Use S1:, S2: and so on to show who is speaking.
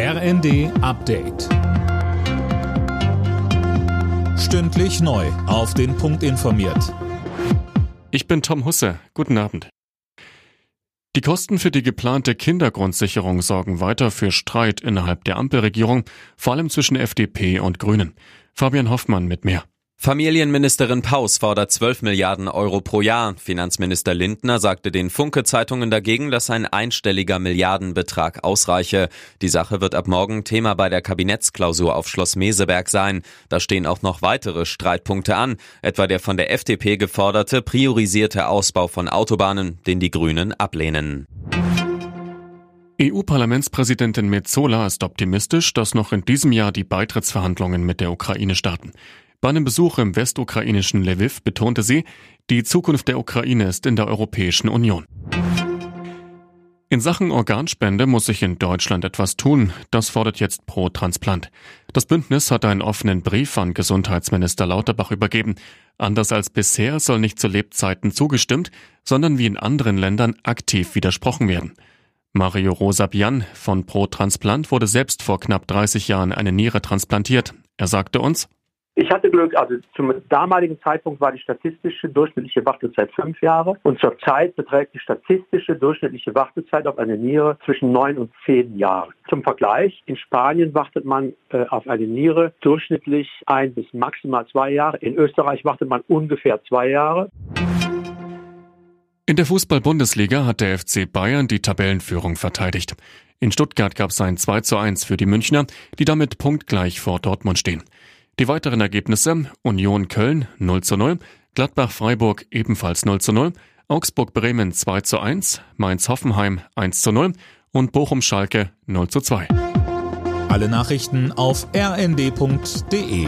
S1: RND Update. Stündlich neu. Auf den Punkt informiert.
S2: Ich bin Tom Husse. Guten Abend. Die Kosten für die geplante Kindergrundsicherung sorgen weiter für Streit innerhalb der Ampelregierung, vor allem zwischen FDP und Grünen. Fabian Hoffmann mit mehr.
S3: Familienministerin Paus fordert 12 Milliarden Euro pro Jahr. Finanzminister Lindner sagte den Funke-Zeitungen dagegen, dass ein einstelliger Milliardenbetrag ausreiche. Die Sache wird ab morgen Thema bei der Kabinettsklausur auf Schloss Meseberg sein. Da stehen auch noch weitere Streitpunkte an, etwa der von der FDP geforderte priorisierte Ausbau von Autobahnen, den die Grünen ablehnen.
S2: EU-Parlamentspräsidentin Metzola ist optimistisch, dass noch in diesem Jahr die Beitrittsverhandlungen mit der Ukraine starten. Bei einem Besuch im westukrainischen Lviv betonte sie, die Zukunft der Ukraine ist in der Europäischen Union. In Sachen Organspende muss sich in Deutschland etwas tun. Das fordert jetzt Pro Transplant. Das Bündnis hat einen offenen Brief an Gesundheitsminister Lauterbach übergeben. Anders als bisher soll nicht zu Lebzeiten zugestimmt, sondern wie in anderen Ländern aktiv widersprochen werden. Mario Rosabian von Pro Transplant wurde selbst vor knapp 30 Jahren eine Niere transplantiert. Er sagte uns,
S4: ich hatte Glück, also zum damaligen Zeitpunkt war die statistische durchschnittliche Wartezeit fünf Jahre und zurzeit beträgt die statistische durchschnittliche Wartezeit auf eine Niere zwischen neun und zehn Jahren. Zum Vergleich, in Spanien wartet man äh, auf eine Niere durchschnittlich ein bis maximal zwei Jahre. In Österreich wartet man ungefähr zwei Jahre.
S2: In der Fußball-Bundesliga hat der FC Bayern die Tabellenführung verteidigt. In Stuttgart gab es ein 2 zu 1 für die Münchner, die damit punktgleich vor Dortmund stehen. Die weiteren Ergebnisse Union Köln 0 zu 0, Gladbach Freiburg ebenfalls 0 zu 0, Augsburg Bremen 2 zu 1, Mainz Hoffenheim 1 zu 0 und Bochum Schalke 0 zu 2.
S1: Alle Nachrichten auf rnd.de